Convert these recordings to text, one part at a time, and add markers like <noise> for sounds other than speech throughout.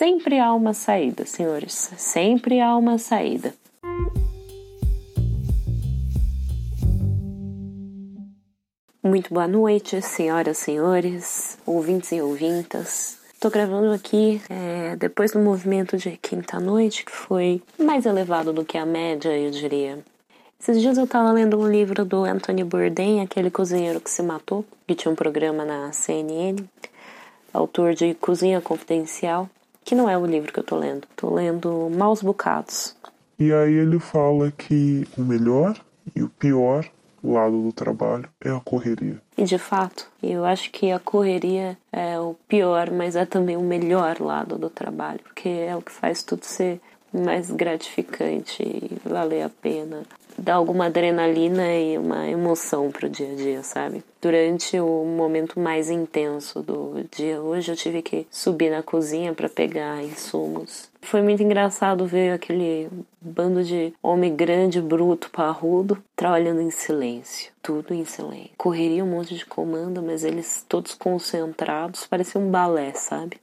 Sempre há uma saída, senhores. Sempre há uma saída. Muito boa noite, senhoras senhores, ouvintes e ouvintas. Estou gravando aqui é, depois do movimento de quinta-noite, que foi mais elevado do que a média, eu diria. Esses dias eu estava lendo um livro do Anthony Bourdain, aquele cozinheiro que se matou, que tinha um programa na CNN, autor de Cozinha Confidencial, que não é o livro que eu estou lendo. Estou lendo Maus Bocados. E aí ele fala que o melhor e o pior lado do trabalho é a correria. E de fato, eu acho que a correria é o pior, mas é também o melhor lado do trabalho, porque é o que faz tudo ser mais gratificante e valer a pena. Dá alguma adrenalina e uma emoção pro dia a dia, sabe? Durante o momento mais intenso do dia hoje, eu tive que subir na cozinha para pegar insumos. Foi muito engraçado ver aquele bando de homem grande, bruto, parrudo, trabalhando em silêncio. Tudo em silêncio. Correria um monte de comando, mas eles todos concentrados, parecia um balé, sabe?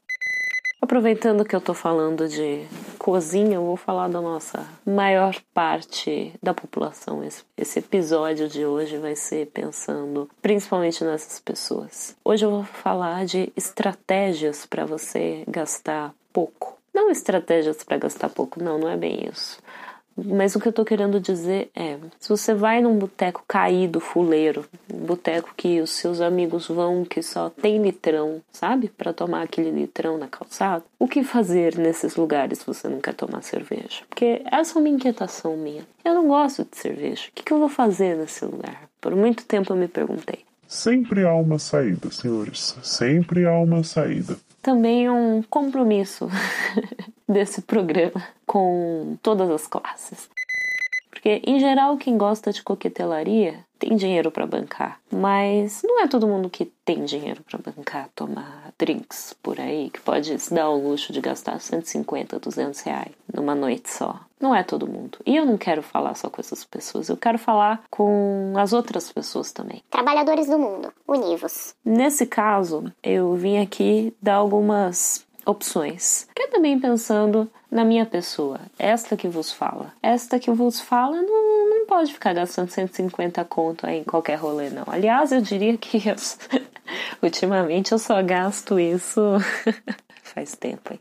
Aproveitando que eu tô falando de cozinha, eu vou falar da nossa maior parte da população. Esse, episódio de hoje vai ser pensando principalmente nessas pessoas. Hoje eu vou falar de estratégias para você gastar pouco. Não estratégias para gastar pouco, não, não é bem isso. Mas o que eu tô querendo dizer é: se você vai num boteco caído, fuleiro, um boteco que os seus amigos vão que só tem litrão, sabe? Para tomar aquele litrão na calçada, o que fazer nesses lugares se você não quer tomar cerveja? Porque essa é uma inquietação minha. Eu não gosto de cerveja. O que, que eu vou fazer nesse lugar? Por muito tempo eu me perguntei. Sempre há uma saída, senhores. Sempre há uma saída. Também um compromisso <laughs> desse programa com todas as classes. Porque, em geral, quem gosta de coquetelaria tem dinheiro para bancar. Mas não é todo mundo que tem dinheiro para bancar, tomar drinks por aí, que pode se dar o luxo de gastar 150, 200 reais numa noite só. Não é todo mundo. E eu não quero falar só com essas pessoas, eu quero falar com as outras pessoas também. Trabalhadores do mundo, univos. Nesse caso, eu vim aqui dar algumas opções. Que é também pensando na minha pessoa, esta que vos fala. Esta que vos fala não, não pode ficar gastando 150 conto em qualquer rolê, não. Aliás, eu diria que eu, <laughs> ultimamente eu só gasto isso <laughs> faz tempo aí.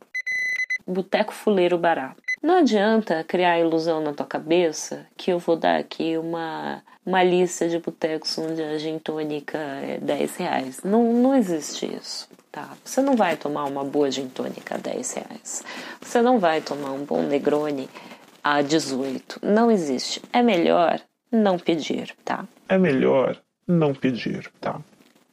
Boteco fuleiro barato. Não adianta criar ilusão na tua cabeça que eu vou dar aqui uma, uma lista de botecos onde a gin tônica é 10 reais. Não, não existe isso. Tá? Você não vai tomar uma boa gin tônica a 10 reais. Você não vai tomar um bom Negroni a 18. Não existe. É melhor não pedir, tá? É melhor não pedir, tá?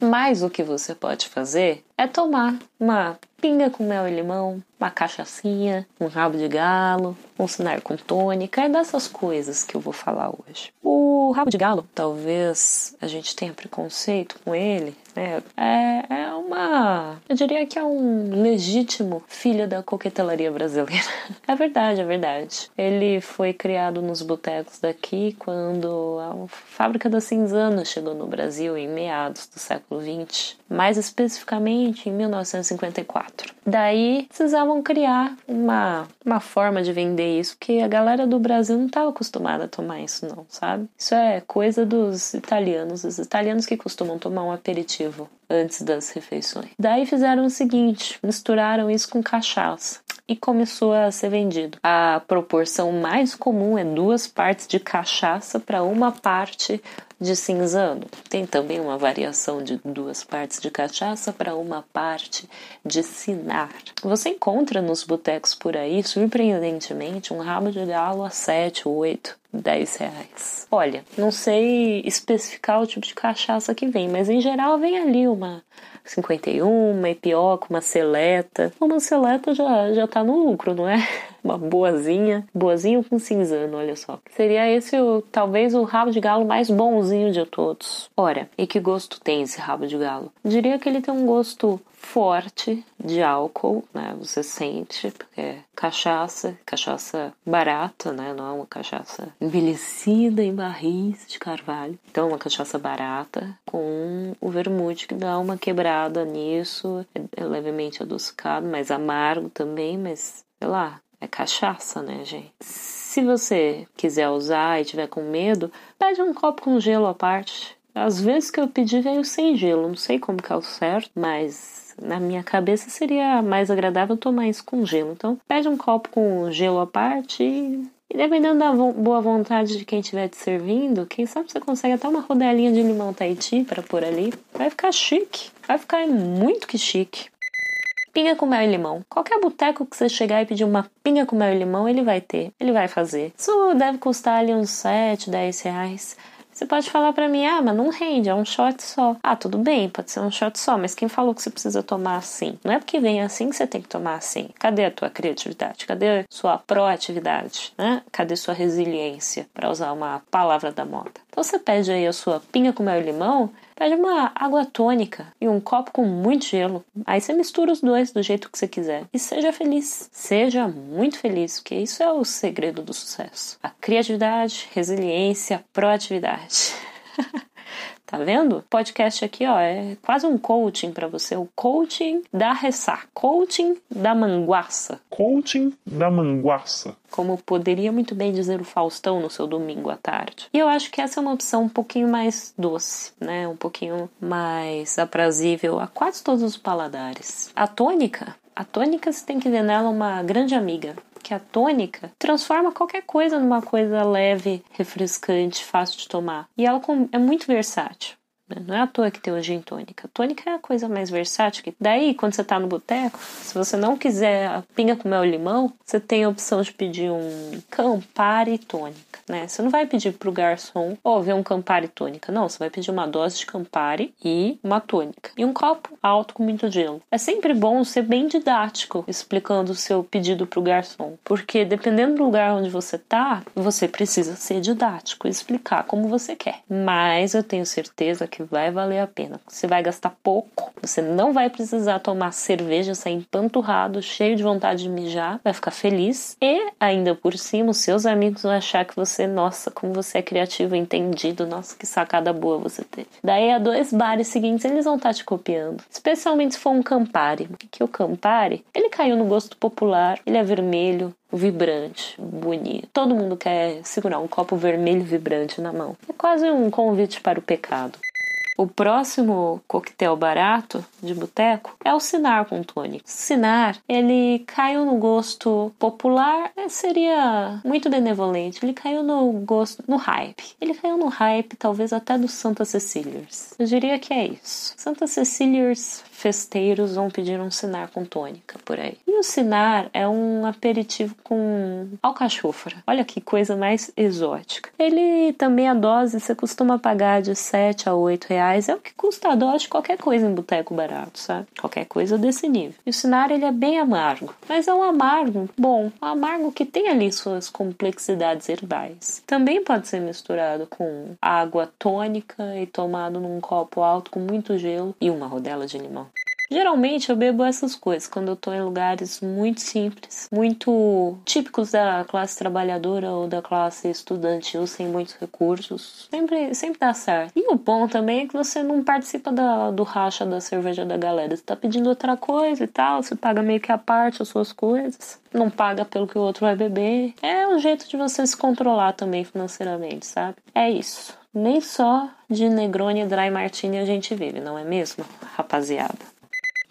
Mas o que você pode fazer é tomar uma pinga com mel e limão, uma cachaçinha, um rabo de galo, um sinar com tônica, é dessas coisas que eu vou falar hoje. O rabo de galo, talvez a gente tenha preconceito com ele, né? É, é uma. Eu diria que é um legítimo filho da coquetelaria brasileira. <laughs> É verdade, é verdade. Ele foi criado nos botecos daqui quando a fábrica da Cinzana chegou no Brasil em meados do século XX, mais especificamente em 1954. Daí precisavam criar uma, uma forma de vender isso, porque a galera do Brasil não estava acostumada a tomar isso, não, sabe? Isso é coisa dos italianos, os italianos que costumam tomar um aperitivo antes das refeições. Daí fizeram o seguinte: misturaram isso com cachaça e começou a ser vendido. A proporção mais comum é duas partes de cachaça para uma parte de cinzano. Tem também uma variação de duas partes de cachaça para uma parte de sinar. Você encontra nos botecos por aí, surpreendentemente, um rabo de galo a 7, 8, 10 reais. Olha, não sei especificar o tipo de cachaça que vem, mas em geral vem ali uma 51, uma epioca, uma seleta. Uma seleta já, já tá no lucro, não é? Uma boazinha, boazinho com cinzano, olha só. Seria esse o, talvez o rabo de galo mais bonzinho de todos. Ora, e que gosto tem esse rabo de galo? Diria que ele tem um gosto forte de álcool, né? Você sente, porque é cachaça, cachaça barata, né? Não é uma cachaça envelhecida em barris de carvalho. Então, uma cachaça barata com o vermute que dá uma quebrada nisso, é, é levemente adocicado, mas amargo também, mas sei lá, é cachaça, né, gente? Se você quiser usar e tiver com medo, pede um copo com gelo à parte. Às vezes que eu pedi veio sem gelo, não sei como que é o certo, mas na minha cabeça seria mais agradável tomar isso com gelo. Então, pede um copo com gelo à parte e, e dependendo da vo boa vontade de quem estiver te servindo, quem sabe você consegue até uma rodelinha de limão Tahiti para pôr ali. Vai ficar chique. Vai ficar muito que chique. Pinga com mel e limão. Qualquer boteco que você chegar e pedir uma pinga com mel e limão, ele vai ter. Ele vai fazer. Isso deve custar ali uns 7, 10 reais. Você pode falar para mim, ah, mas não rende, é um shot só. Ah, tudo bem, pode ser um shot só, mas quem falou que você precisa tomar assim? Não é porque vem assim que você tem que tomar assim. Cadê a tua criatividade? Cadê a sua proatividade? Né? Cadê sua resiliência, para usar uma palavra da moda? Então você pede aí a sua pinga com mel e limão, pede uma água tônica e um copo com muito gelo. Aí você mistura os dois do jeito que você quiser. E seja feliz. Seja muito feliz, porque isso é o segredo do sucesso. A criatividade, resiliência, proatividade. <laughs> Tá vendo? Podcast aqui, ó, é quase um coaching para você, o coaching da ressaca, coaching da manguaça. Coaching da manguaça. Como poderia muito bem dizer o Faustão no seu domingo à tarde. E eu acho que essa é uma opção um pouquinho mais doce, né? Um pouquinho mais aprazível a quase todos os paladares. A tônica, a tônica você tem que ver nela uma grande amiga que a tônica transforma qualquer coisa numa coisa leve, refrescante, fácil de tomar. E ela é muito versátil. Né? Não é à toa que tem o gin tônica. Tônica é a coisa mais versátil. Que... Daí, quando você tá no boteco, se você não quiser a pinga com mel e limão, você tem a opção de pedir um Campari tônica, né? Você não vai pedir pro garçom, ó, oh, um Campari tônica. Não, você vai pedir uma dose de Campari e uma tônica. E um copo alto com muito gelo. É sempre bom ser bem didático explicando o seu pedido pro garçom. Porque dependendo do lugar onde você tá, você precisa ser didático e explicar como você quer. Mas eu tenho certeza que vai valer a pena. Você vai gastar pouco, você não vai precisar tomar cerveja, sair empanturrado, cheio de vontade de mijar, vai ficar feliz e ainda por cima os seus amigos vão achar que você, nossa, como você é criativo, entendido, nossa, que sacada boa você teve. Daí a dois bares seguintes eles vão estar tá te copiando, especialmente se for um Campari, porque o Campari, ele caiu no gosto popular, ele é vermelho, vibrante, bonito. Todo mundo quer segurar um copo vermelho vibrante na mão. É quase um convite para o pecado. O próximo coquetel barato de boteco é o Sinar com tônico. Sinar, ele caiu no gosto popular, né, seria muito benevolente. Ele caiu no gosto, no hype. Ele caiu no hype, talvez até do Santa Ceciliers. Eu diria que é isso. Santa Ceciliers festeiros vão pedir um sinar com tônica por aí. E o sinar é um aperitivo com alcachofra. Olha que coisa mais exótica. Ele também a dose você costuma pagar de 7 a 8 reais. É o que custa a dose de qualquer coisa em boteco barato, sabe? Qualquer coisa desse nível. E o sinar ele é bem amargo, mas é um amargo bom, um amargo que tem ali suas complexidades herbais. Também pode ser misturado com água tônica e tomado num copo alto com muito gelo e uma rodela de limão. Geralmente eu bebo essas coisas quando eu tô em lugares muito simples, muito típicos da classe trabalhadora ou da classe estudantil sem muitos recursos. Sempre, sempre dá certo. E o bom também é que você não participa da, do racha da cerveja da galera. Você tá pedindo outra coisa e tal, você paga meio que a parte as suas coisas. Não paga pelo que o outro vai beber. É um jeito de você se controlar também financeiramente, sabe? É isso. Nem só de Negroni e Dry Martini a gente vive, não é mesmo, rapaziada?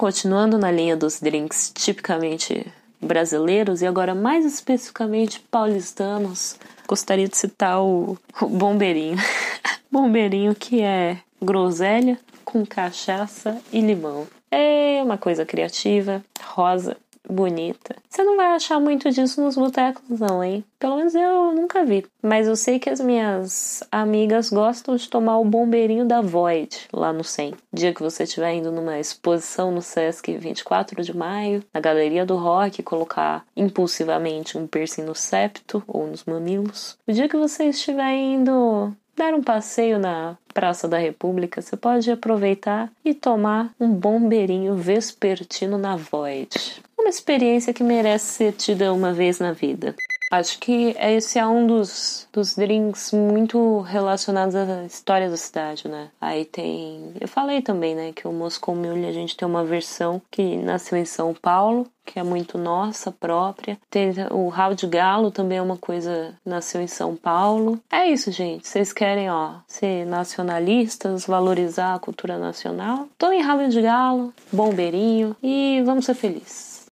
Continuando na linha dos drinks tipicamente brasileiros e agora mais especificamente paulistanos, gostaria de citar o, o bombeirinho. <laughs> bombeirinho que é groselha com cachaça e limão. É uma coisa criativa, rosa, bonita. Você não vai achar muito disso nos botecos, não, hein? Pelo menos eu nunca vi. Mas eu sei que as minhas amigas gostam de tomar o bombeirinho da Void lá no 100. Dia que você estiver indo numa exposição no Sesc 24 de maio, na Galeria do Rock, colocar impulsivamente um piercing no septo ou nos mamilos. O dia que você estiver indo dar um passeio na Praça da República, você pode aproveitar e tomar um bombeirinho vespertino na Void. Uma experiência que merece ser tida uma vez na vida. Acho que esse é um dos, dos drinks muito relacionados à história da cidade, né? Aí tem. Eu falei também, né, que o Moscow Mule a gente tem uma versão que nasceu em São Paulo, que é muito nossa própria. Tem o rabo de galo também é uma coisa nasceu em São Paulo. É isso, gente. Vocês querem, ó, ser nacionalistas, valorizar a cultura nacional? Tomem rabo de galo, bombeirinho e vamos ser felizes.